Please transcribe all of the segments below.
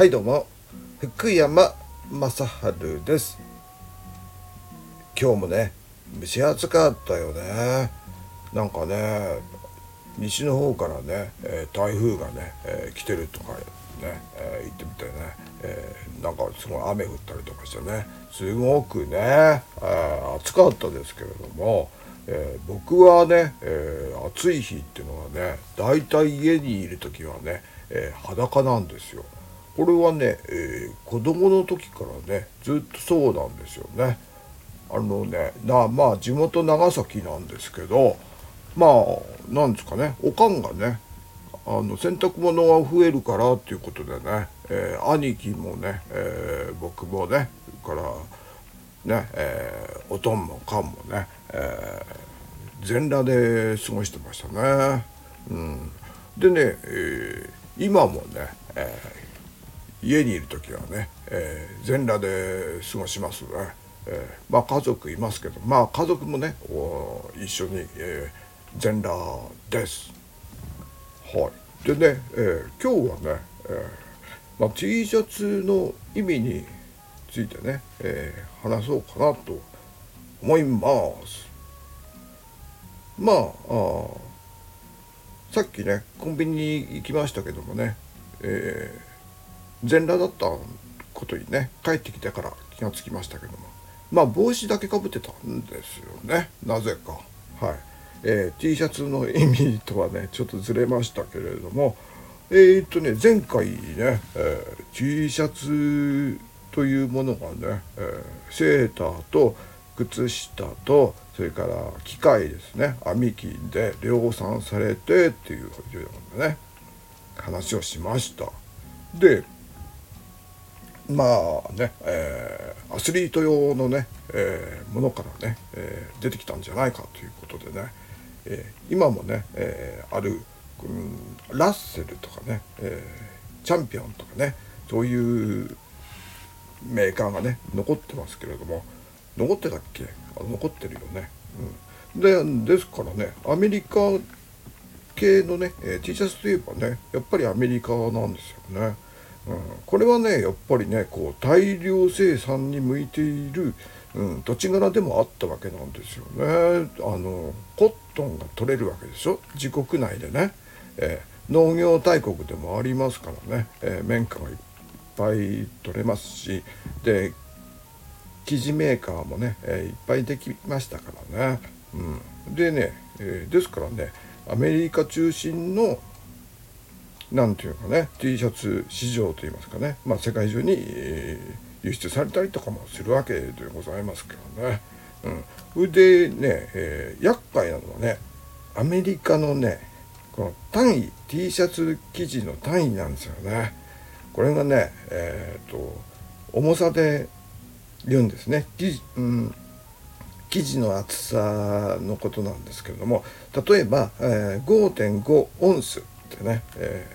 はいどうも。福山雅治です。今日もね蒸し暑かったよね。なんかね西の方からね、えー、台風がね、えー、来てるとかね、えー、言ってみてね、えなんかすごい雨降ったりとかしてね。すごくね、え暑かったですけれども、え僕はね、え暑い日っていうのはねだいたい家にいる時はね、え裸なんですよ。これはね、えー、子供の時からねずっとそうなんですよね。あのねなまあ地元長崎なんですけどまあなんですかねおかんがねあの洗濯物が増えるからっていうことでね、えー、兄貴もね、えー、僕もねからね、えー、おとんもかんもね、え全裸で過ごしてましたね。うん、でね、え今もね、え家にいる時はね、え全裸で過ごしますね。えまあ家族いますけどまあ家族もね一緒に、え全裸です。はい、でね、え今日はね、えまあ、T シャツの意味についてね、え話そうかなと思います。まああさっきねコンビニに行きましたけどもね、えー、全裸だったことにね帰ってきてから気がつきましたけども。まあ帽子だけかぶってたんですよね。なぜか。はい、えー、T シャツの意味とはねちょっとずれましたけれども。えー、っとね前回ね、えー、T シャツというものがね、えー、セーターと靴下とそれから機械ですね。編み機で量産されてっていうようなね話をしました。でまあね、えー、アスリート用のね、えー、ものからね、えー、出てきたんじゃないかということでね、え今もね、えある、うん、ラッセルとかね、えチャンピオンとかねそういうメーカーがね残ってますけれども残ってたっけ？あ残ってるよね。うん、でですからねアメリカ系のね、え T シャツといえばねやっぱりアメリカなんですよね。うん、これはねやっぱりねこう大量生産に向いている、うん、土地柄でもあったわけなんですよね。あのコットンが取れるわけでしょ？自国内でね、えー、農業大国でもありますからね、えー、綿花がいっぱい取れますし。で生地メーカーもね、えー、いっぱいできましたからね。うん、でね、え、ですからねアメリカ中心の何て言うかね T シャツ市場といいますかね、まあ、世界中に、輸出されたりとかもするわけでございますけどね。うん、それでね、えー、厄介なのはねアメリカのねこの単位 T シャツ生地の単位なんですよね。これがねえっ、と重さで言うんですね。うん、生地の厚さのことなんですけれども例えば、えー、5.5オンスってね、え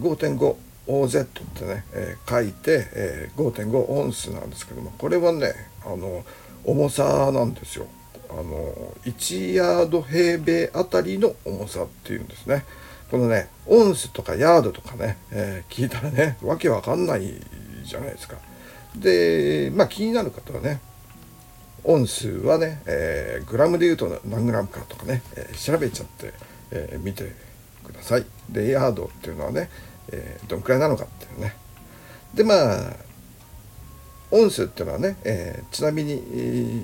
ー、5.5OZ ってね、えー、書いて、えー、5.5オンスなんですけどもこれはねあの重さなんですよ。あの1ヤード平米あたりの重さっていうんですね。このねオンスとかヤードとかね、えー、聞いたらねわけわかんないじゃないですか。でまあ気になる方はね音数はね、えー、グラムで言うと何グラムかとかね、えー、調べちゃって、えー、見てください。でヤードっていうのはね、えどんくらいなのかっていうね。でまあ音数っていうのはね、えちなみに、えー、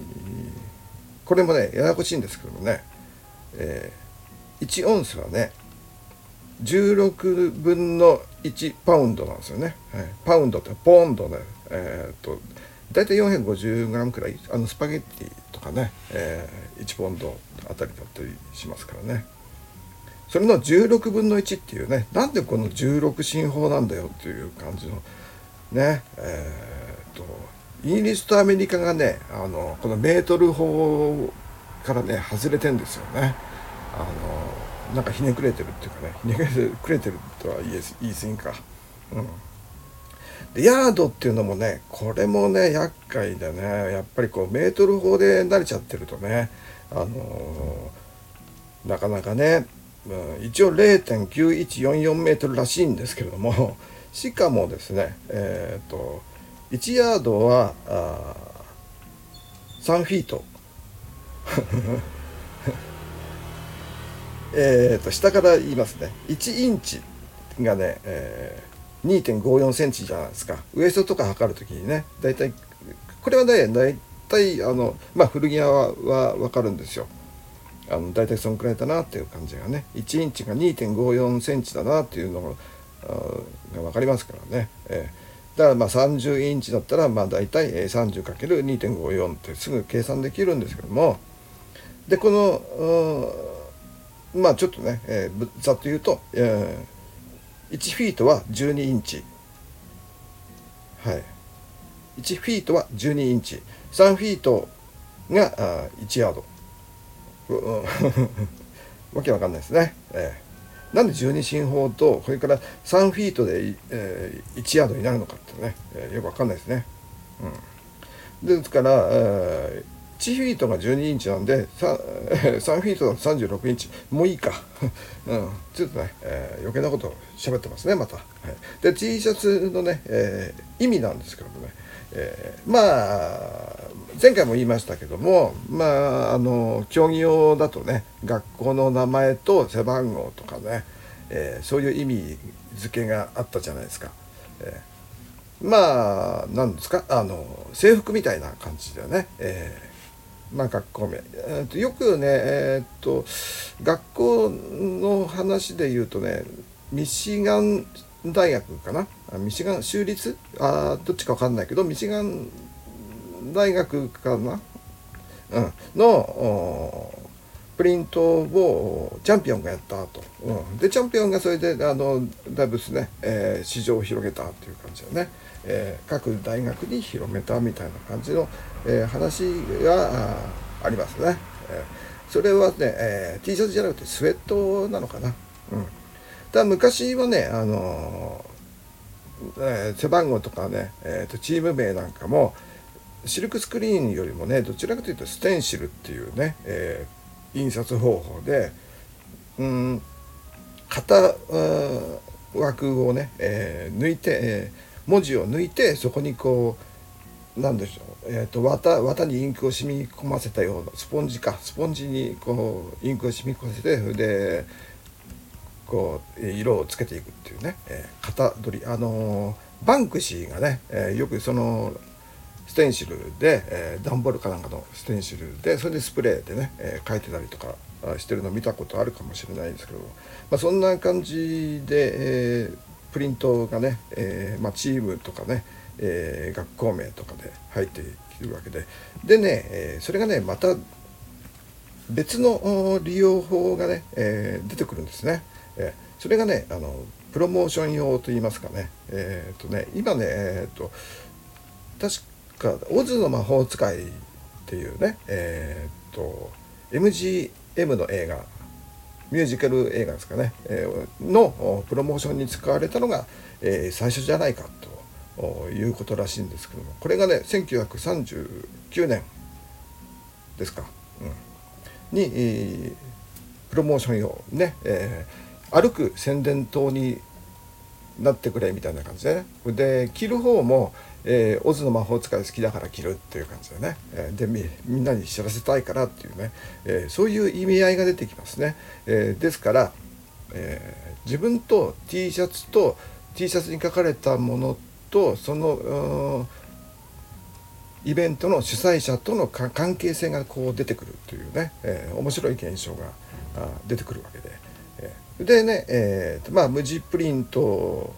これもねややこしいんですけどもね、え1オンスはね16分の1パウンドなんですよね。はい、パウンドってポンドね、えー、っと大体 450g くらいあのスパゲッティとかね、えー、1ポンドあたりだったりしますからねそれの16分の1っていうねなんでこの16進法なんだよっていう感じのねえー、っとイギリスとアメリカがねあのこのメートル法からね外れてんですよね。あのなんかひねくれてるっていうかねひねくれてるとは言い言い過ぎか。うん。でヤードっていうのもねこれもね厄介でねやっぱりこうメートル法で慣れちゃってるとねあのー、なかなかね、うん、一応0.9144メートルらしいんですけれども しかもですねえっ、と1ヤードはあ3フィート。えっと下から言いますね。1インチがね、えー、2.54センチじゃないですか。ウエストとか測るときにね大体これはね大体あのまあ古着屋はは分かるんですよ。あの大体そのくらいだなっていう感じがね。1インチが2.54センチだなっていうのがが分かりますからね、えー、だからまあ30インチだったらまあ大体 30×2.54 ってすぐ計算できるんですけども。でこのまあちょっとね、えー、ざっと言うと、えー、1フィートは12インチ。はい。1フィートは12インチ。3フィートがあ1ヤード。わけわかんないですね、えー、なんで12進法とこれから3フィートで、えー、1ヤードになるのかってね、えー、よくわかんないですね、うん、ですから、えー1フィートが12インチなんで 3, 3フィートだと36インチ。もういいか、うん、ちょっとね、えー、余計なこと喋ってますねまた、はい、で T シャツのね、えー、意味なんですけどもね、えー、まあ前回も言いましたけどもまああの競技用だとね学校の名前と背番号とかね、えー、そういう意味付けがあったじゃないですか。えー、まあ何ですかあの制服みたいな感じだよね。えーまあ、学校名、えー、とよくね、えー、っと学校の話で言うとねミシガン大学かな？ミシガン州立？あどっちか分かんないけどミシガン大学かな、うん、のプリントをチャンピオンがやったと、うん、でチャンピオンがそれであのだいぶですね、えー、市場を広げたっていう感じでね、えー、各大学に広めたみたいな感じの、えー、話がありますね、えー、それはね、えー、T シャツじゃなくてスウェットなのかな、うん、だ昔はねあのえ背番号とかね、えーとチーム名なんかもシルクスクリーンよりもねどちらかというとステンシルっていうね、えー、印刷方法でうん型枠をね、えー、抜いて、えー、文字を抜いてそこにこうなんでしょう、えーと、綿綿にインクを染み込ませたようなスポンジかスポンジにこうインクを染み込ませてでこう色をつけていくっていうね、えー、型取りあのー、バンクシーがね、えー、よくそのステンシルで、えー、段ボールかなんかのステンシルでそれでスプレーでね、えー、書いてたりとかしてるの見たことあるかもしれないですけど、まあ、そんな感じで、えー、プリントがね、えーまあ、チームとかね、えー、学校名とかで入っているわけででね、えー、それがねまた別の利用法がね、えー、出てくるんですね。え、それがねあのプロモーション用といいますかね,、えーとね今ね,、えーと確か「オズの魔法使い」っていうねえー、っと MGM の映画ミュージカル映画ですかね、え、のプロモーションに使われたのが、え、最初じゃないかということらしいんですけどもこれがね1939年ですか、うん、に、え、プロモーション用ね、えー、歩く宣伝塔になってくれみたいな感じでね。で着る方もえー、オズの魔法使い好きだから着るっていう感じでね、えー、でみみんなに知らせたいからっていうね、えー、そういう意味合いが出てきますね、えですから、え自分と T シャツと T シャツに書かれたものとそのイベントの主催者との関係性がこう出てくるというね、え面白い現象が出てくるわけで、でね、えーまあ、無地プリント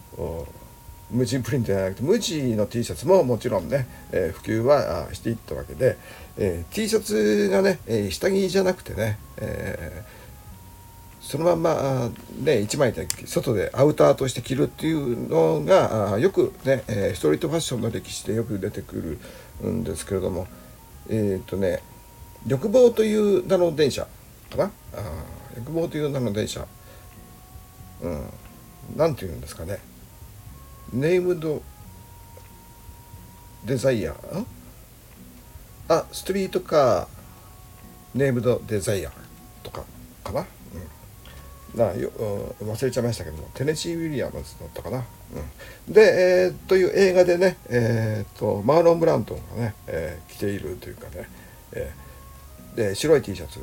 無地プリントじゃなくて無地の T シャツももちろんね、えー、普及はしていったわけで、えー、T シャツがね、えー、下着じゃなくてね、えそのまんまね1枚で外でアウターとして着るっていうのがよくね、えストリートファッションの歴史でよく出てくるんですけれどもえっ、とね欲望という名の電車かな？欲望という名の電車うん。何て言うんですかね。ネームドデザイア。あストリートカーネームドデザイア。とかかな、うん、なよ忘れちゃいましたけども。テネシー・ウィリアムズだったかな。うん、で、えー、という映画でね、えーと、マーロン・ブラントンがね、えー、着ているというかね、えー、で白い T シャツ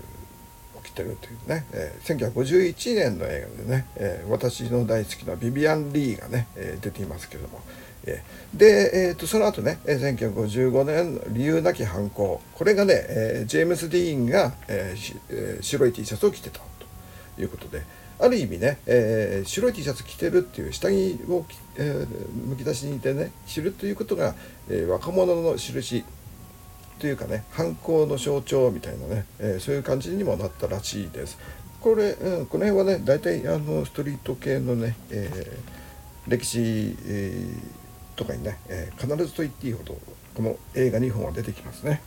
を着てるというね、えー、1951年の映画でね、えー、私の大好きなビビアン・リーがね、えー、出ていますけども。で、えーと、その後ね1955年の「理由なき犯行」これがね、えー、ジェームス・ディーンが、えーえー、白い T シャツを着てたということで。ある意味ね、えー、白い T シャツ着てるっていう下着を、えー、むき出しにいてね着るということが、えー、若者の印。というかね犯行の象徴みたいなね、えー、そういう感じにもなったらしいです。これ、うん、この辺はね大体あのストリート系のね、えー、歴史、えー、とかにね、え、必ずと言っていいほどこの映画2本は出てきますね。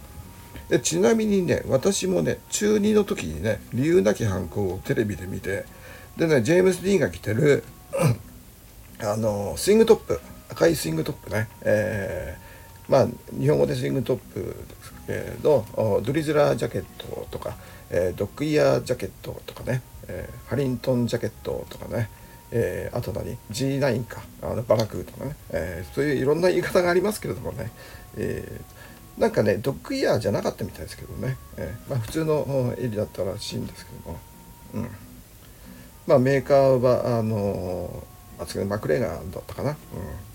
でちなみにね私もね中2の時にね理由なき犯行をテレビで見てでねジェームス・ディーンが着てる あのスイングトップ赤いスイングトップね、え、まあ日本語でスイングトップですけどドリズラージャケットとか、え、ドッグイヤージャケットとかね、え、ハリントンジャケットとかねえー、あと何？G9 か。あのバラクーとかね、えー、そういういろんな言い方がありますけれどもね、えー、なんかねドッグイヤーじゃなかったみたいですけどね、えーまあ、普通の襟だったらしいんですけども、うん、まあ、メーカーはあのあ McGregor だったかな、うん、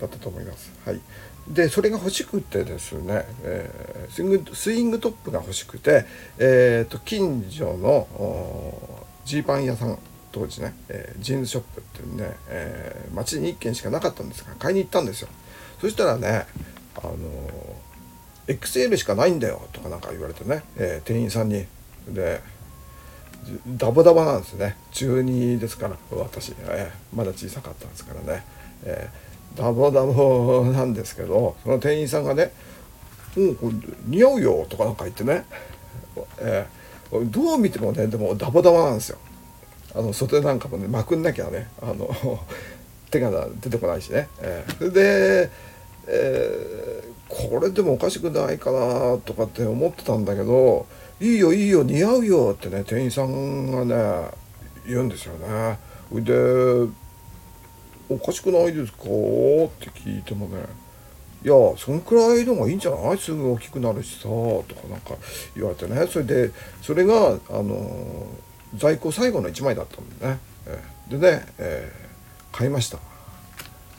だったと思います。はい、でそれが欲しくてですね、えー、スイングスイングトップが欲しくて、えーと、近所のジーパン屋さん当時ね、えー、ジーンズショップっていうね、えー、街に1軒しかなかったんですが買いに行ったんですよ。そしたらねあの XL しかないんだよとかなんか言われてね、えー、店員さんに。でダボダボなんですね。中2ですから私、えー、まだ小さかったんですからね、えー、ダボダボなんですけどその店員さんがね「うんこれ似合うよ」とかなんか言ってね、えー、どう見てもねでもダボダボなんですよ。あの袖なんかもねまくんなきゃねあの 手が出てこないしね、えー、で、えー、これでもおかしくないかなとかって思ってたんだけどいいよいいよ似合うよってね店員さんがね言うんですよね。でおかしくないですか？って聞いてもねいやそんくらいの方がいいんじゃない？すぐ大きくなるしさとかなんか言われてね。それでそれがあの在庫最後の1枚だったんでね、えー、でね、えー、買いました。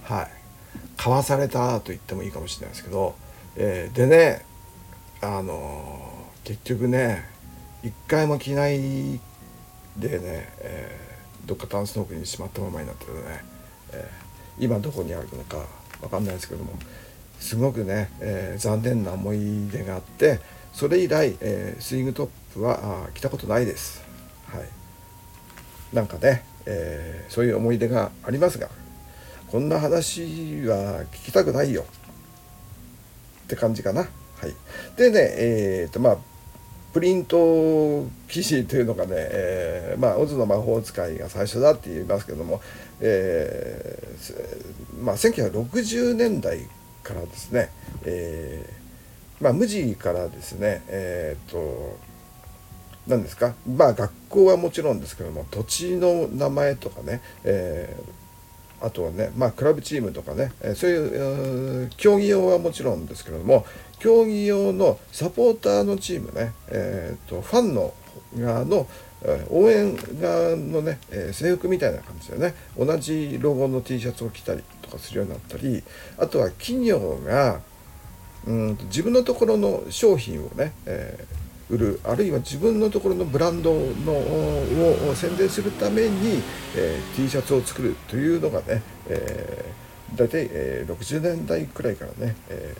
はい。買わされたと言ってもいいかもしれないですけど、えー、でねあの結局ね一回も着ないでね、えー、どっかタンスの奥にしまったままになってるね、えー、今どこにあるのか分かんないですけどもすごくね、えー、残念な思い出があってそれ以来、えスイングトップはあ着たことないです。はい、なんかね、えそういう思い出がありますがこんな話は聞きたくないよって感じかな。はい、でねえっ、とまあプリント記事というのがね、えー、まあ、オズの魔法使いが最初だって言いますけども、えー、まあ、1960年代からですね、えー、まあ、無地からですね、えっと何ですかまあ学校はもちろんですけども土地の名前とかね、えー、あとはねまあクラブチームとかね、えそういう競技用はもちろんですけれども競技用のサポーターのチームね、えーと、ファンの側の応援側のね、制服みたいな感じでね同じロゴの T シャツを着たりとかするようになったりあとは企業がうん自分のところの商品をね、えー、売るあるいは自分のところのブランドのを宣伝するために、えー、T シャツを作るというのがね、えー、大体、えー、60年代くらいからね、え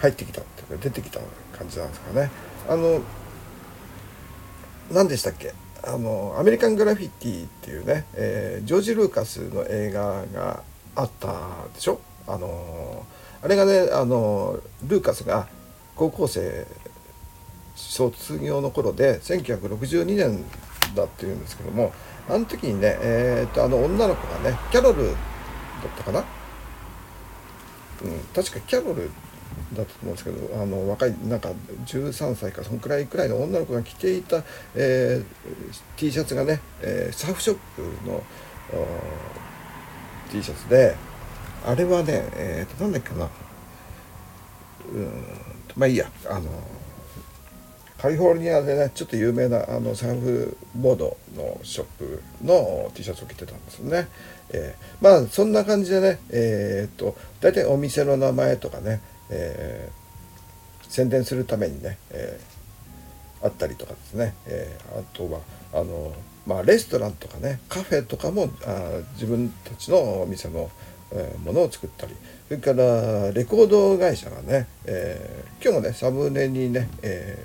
入ってきたっていうか出てきた感じなんですかね。あの何でしたっけ？あのアメリカン・グラフィティっていうね、えー、ジョージ・ルーカスの映画があったでしょ？あのあれがねあのルーカスが高校生卒業の頃で1962年だっていうんですけどもあの時にね、えー、とあの女の子がねキャロルだったかな、うん、確かキャロルだったと思うんですけどあの若いなんか13歳かそのくらいくらいの女の子が着ていた、えー、T シャツがね、えー、サーフショップの T シャツであれはね、えー、となんだっけなうんまあいいやあのカリフォルニアでねちょっと有名なあのサーフボードのショップの T シャツを着てたんですよね。えー、まあそんな感じでねえー、っと大体お店の名前とかね、えー、宣伝するためにね、えー、あったりとかですね、えー、あとはあのまあレストランとかねカフェとかもあ自分たちのお店のえものを作ったりそれからレコード会社がね、え、今日もねサムネにね、え、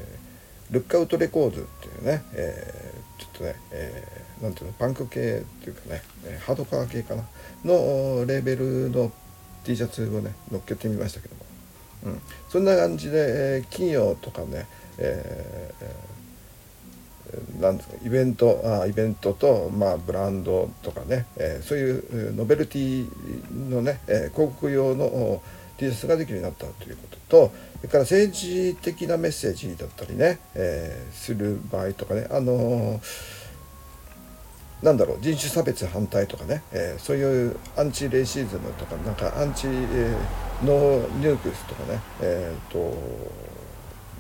ルックアウトレコードっていうね、え、ちょっとね、えー、ていうのパンク系っていうかねハードカー系かなのレーベルの T シャツをね乗っけてみましたけども、うん、そんな感じで、えー、企業とかね、えーなんですかイベントあイベントと、まあ、ブランドとかね、えー、そういうノベルティのね、え、広告用の T シャツができるようになったということとそれから政治的なメッセージだったりね、え、する場合とかねあのなんだろう人種差別反対とかね、えー、そういう anti-racism とかなんかアンチ、えー、 no nukes とかねえっ、と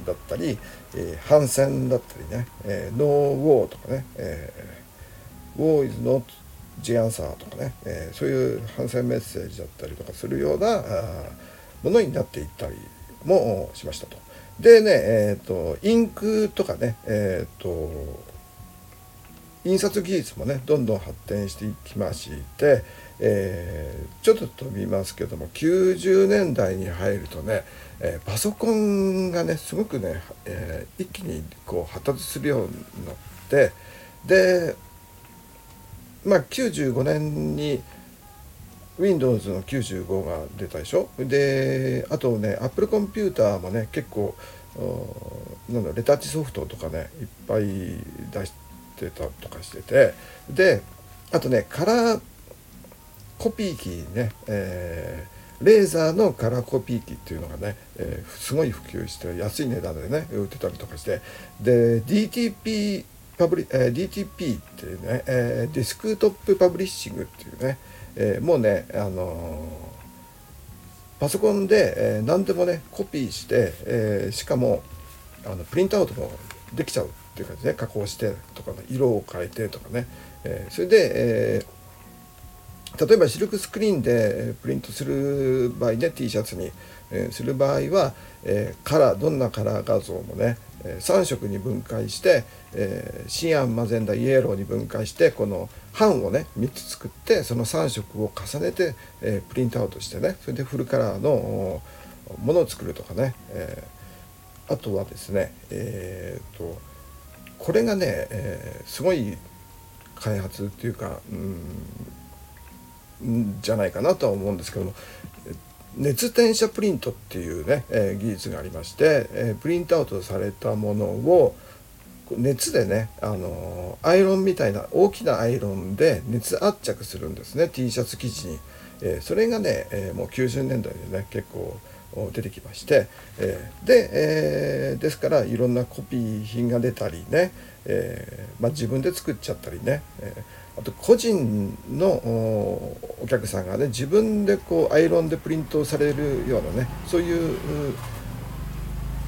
だったり、えー、反戦だったりね、えー、ノーウォーとかね、えー、ウォーイズノットジアンサーとかね、えー、そういう反戦メッセージだったりとかするようなものになっていったりもしましたと。でね、えっ、ー、と、インクとかね、えっ、ー、と、印刷技術もね、どんどん発展していきまして、えー、ちょっと飛びますけども90年代に入るとね、えー、パソコンがねすごくね、えー、一気にこう発達するようになってでまあ95年に Windows の95が出たでしょ？であとね Apple コンピューターもね結構なんだレタッチソフトとかねいっぱい出してたとかしててであとねカラーコピー機ね、えー、レーザーのカラーコピー機っていうのがね、えー、すごい普及して安い値段でね売ってたりとかしてで DTP publi、えー、DTP っていうね、えー、 desktop publishing っていうね、えー、もうね、あのパソコンで、えー、何でもねコピーして、えー、しかもあのプリントアウトもできちゃう。っていう感じで、加工してとか、ね、色を変えてとかね、えー、それで、えー例えばシルクスクリーンでプリントする場合ね T シャツに、えー、する場合は、え、カラーどんなカラー画像もね、3色に分解して、えー、シアンマゼンダイエローに分解してこの版をね3つ作ってその3色を重ねて、え、プリントアウトしてねそれでフルカラーのものを作るとかね、え、あとはですねえー、とこれがね、えー、すごい開発っていうかうんじゃないかなとは思うんですけども熱転写プリントっていうね、えー、技術がありまして、えー、プリントアウトされたものを熱でね、あのー、アイロンみたいな大きなアイロンで熱圧着するんですね T シャツ生地に、えそれがね、えもう90年代でね結構出てきまして、えで、えですからいろんなコピー品が出たりね、えまあ、自分で作っちゃったりね、えあと個人のお客さんがね自分でこうアイロンでプリントされるようなねそういう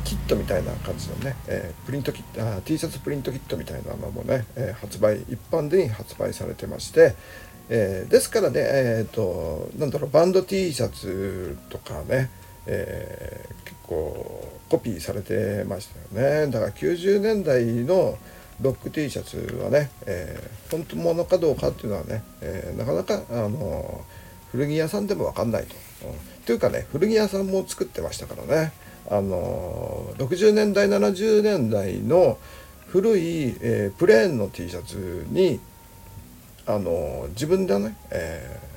キットみたいな感じのね、えー、プリントキットあ T シャツプリントキットみたいなのもね、えー、発売一般で発売されてまして、えー、ですからねえっ、となんだろうバンド T シャツとかね、え結構コピーされてましたよね。だから90年代のロック T シャツはね、えー、本当物かどうかっていうのはね、えー、なかなか、あの古着屋さんでも分かんないと。うん、というかね古着屋さんも作ってましたからね、あの60年代70年代の古い、えー、プレーンの T シャツに、あの自分でね、えー、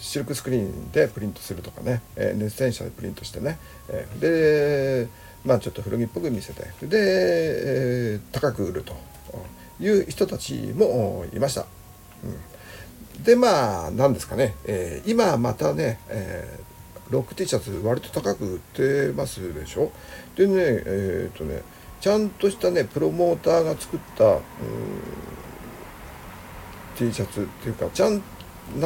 シルクスクリーンでプリントするとかね、えー、熱線車でプリントしてね、えー、でまあちょっと古着っぽく見せて。で、えー、高く売ると。いう人たちもいました。うん、でまあ何ですかね、えー、今またね、えー、ロック T シャツ割と高く売ってますでしょ？でねえっ、とねちゃんとしたねプロモーターが作った T シャツっていうかちゃんな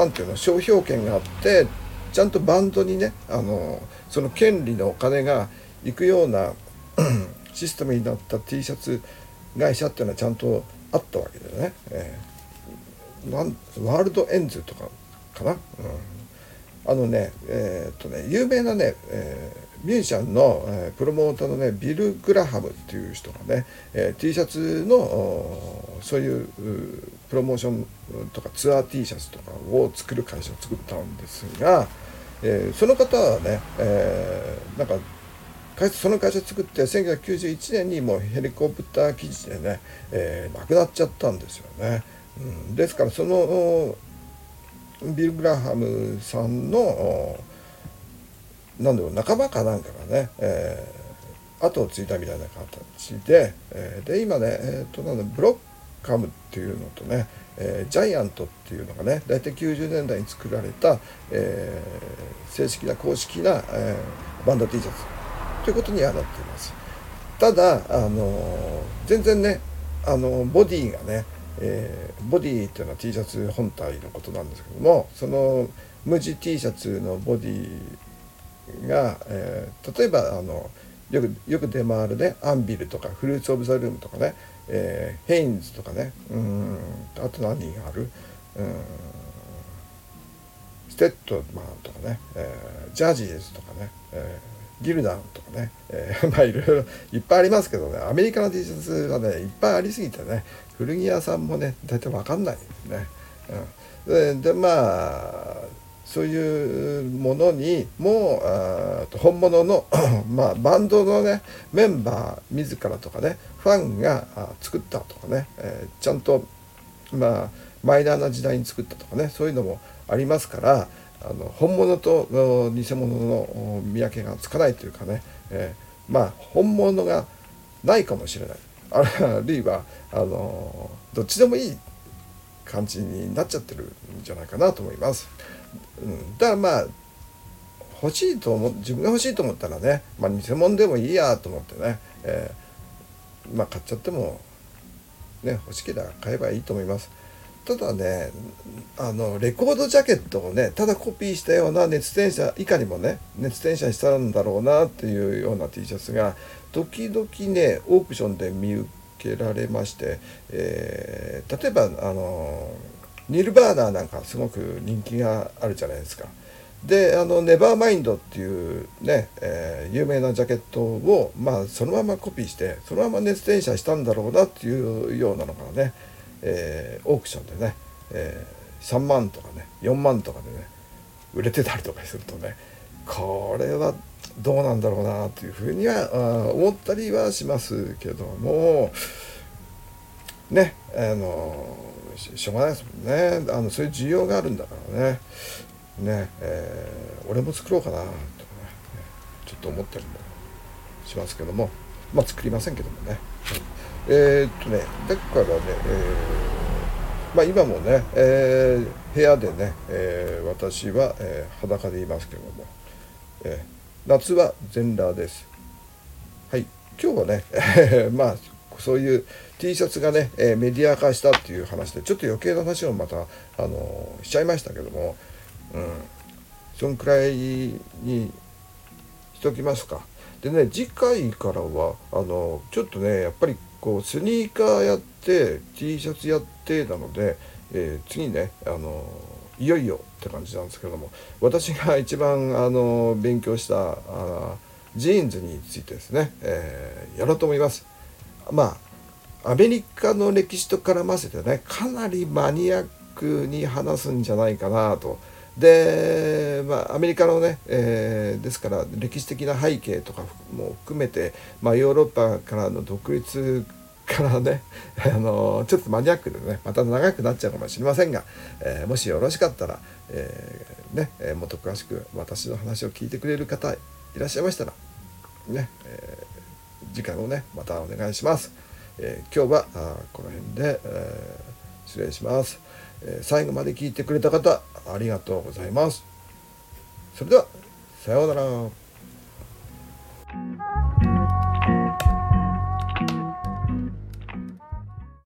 んていうの商標権があってちゃんとバンドにねあのその権利のお金が行くような システムになった T シャツ会社っていうのはちゃんとあったわけだよね、えー、ワールドエンズとかかな、うん、あのねえー、っとね有名なね、えー、ミュージシャンの、えー、プロモーターのねビル・グラハムっていう人がね、えー、T シャツのそういうプロモーションとかツアー T シャツとかを作る会社を作ったんですが、えー、その方はね、えー、なんかその会社作って1991年にもうヘリコプター記事でね、えー、亡くなっちゃったんですよね。うん、ですからそのビル・グラハムさんのなんだろう仲間かなんかがね、えー、後を継いだみたいな形で,、えー、で今ね、えーと、なんブロッカムっていうのとね、えー、ジャイアントっていうのがね大体90年代に作られた、えー、正式な公式な、えー、バンド T シャツということにはなっています。ただ、あの全然ねあのボディがね、えー、ボディっていうのは T シャツ本体のことなんですけどもその無地 T シャツのボディが、えー、例えばあのよくよく出回るね Anvil とか Fruit of the Loom とかね、えー、 Hanes とかねうんあと何がある？うん Stedman とかね、えー、ジャージーズとかね、えー Gildan とかね、えー、まあいろいろいっぱいありますけどねアメリカの T シャツはねいっぱいありすぎてね古着屋さんもね大体分かんないね。うん、ででまあそういうものにもう本物の まあ、バンドのねメンバー自らとかねファンが作ったとかね、えー、ちゃんとまあマイナーな時代に作ったとかねそういうのもありますからあの本物と偽物の見分けがつかないというかね、えー、まあ本物がないかもしれないあるいはあのどっちでもいい感じになっちゃってるんじゃないかなと思います。うん、だからまあ欲しいと思自分が欲しいと思ったらね、まあ、偽物でもいいやと思ってね、えー、まあ買っちゃってもね欲しければ買えばいいと思います。ただねあのレコードジャケットをねただコピーしたような熱転写いかにもね熱転写したんだろうなっていうような T シャツが時々ねオークションで見受けられまして、えー、例えばあのニルバーナなんかすごく人気があるじゃないですか。であのネバーマインドっていうね、えー、有名なジャケットをまあそのままコピーしてそのまま熱転写したんだろうなっていうようなのがねえー、オークションでね、えー、3万とかね4万とかでね売れてたりとかするとねこれはどうなんだろうなというふうには思ったりはしますけどもねあのしょうがないですもんね。あのそういう需要があるんだからね。ね、えー、俺も作ろうかなとかね。ちょっと思ったりもしますけども。まあ作りませんけどもね。えー、っとねだからね、えー、まあ、今もね、え、部屋でね、え私は、え裸でいますけども、え夏は全裸です。はい今日はね、まあそういう T シャツがね、えメディア化したっていう話でちょっと余計な話をまた、あのしちゃいましたけども、うん、そんくらいにしときますか。でね次回からはあのちょっとねやっぱりこうスニーカーやって T シャツやってなので、えー、次ねあのいよいよって感じなんですけども私が一番あの勉強したあジーンズについてですね、えー、やろうと思います。まあアメリカの歴史と絡ませてねかなりマニアックに話すんじゃないかなと。で、まあ、アメリカのね、えー、ですから歴史的な背景とかも含めて、まあ、ヨーロッパからの独立からね、あのちょっとマニアックでねまた長くなっちゃうかもしれませんが、えー、もしよろしかったら、えー、ね、えもっと詳しく私の話を聞いてくれる方いらっしゃいましたらね、え次回もねまたお願いします。え今日はこの辺で、え失礼します。え最後まで聞いてくれた方ありがとうございます。それではさようなら。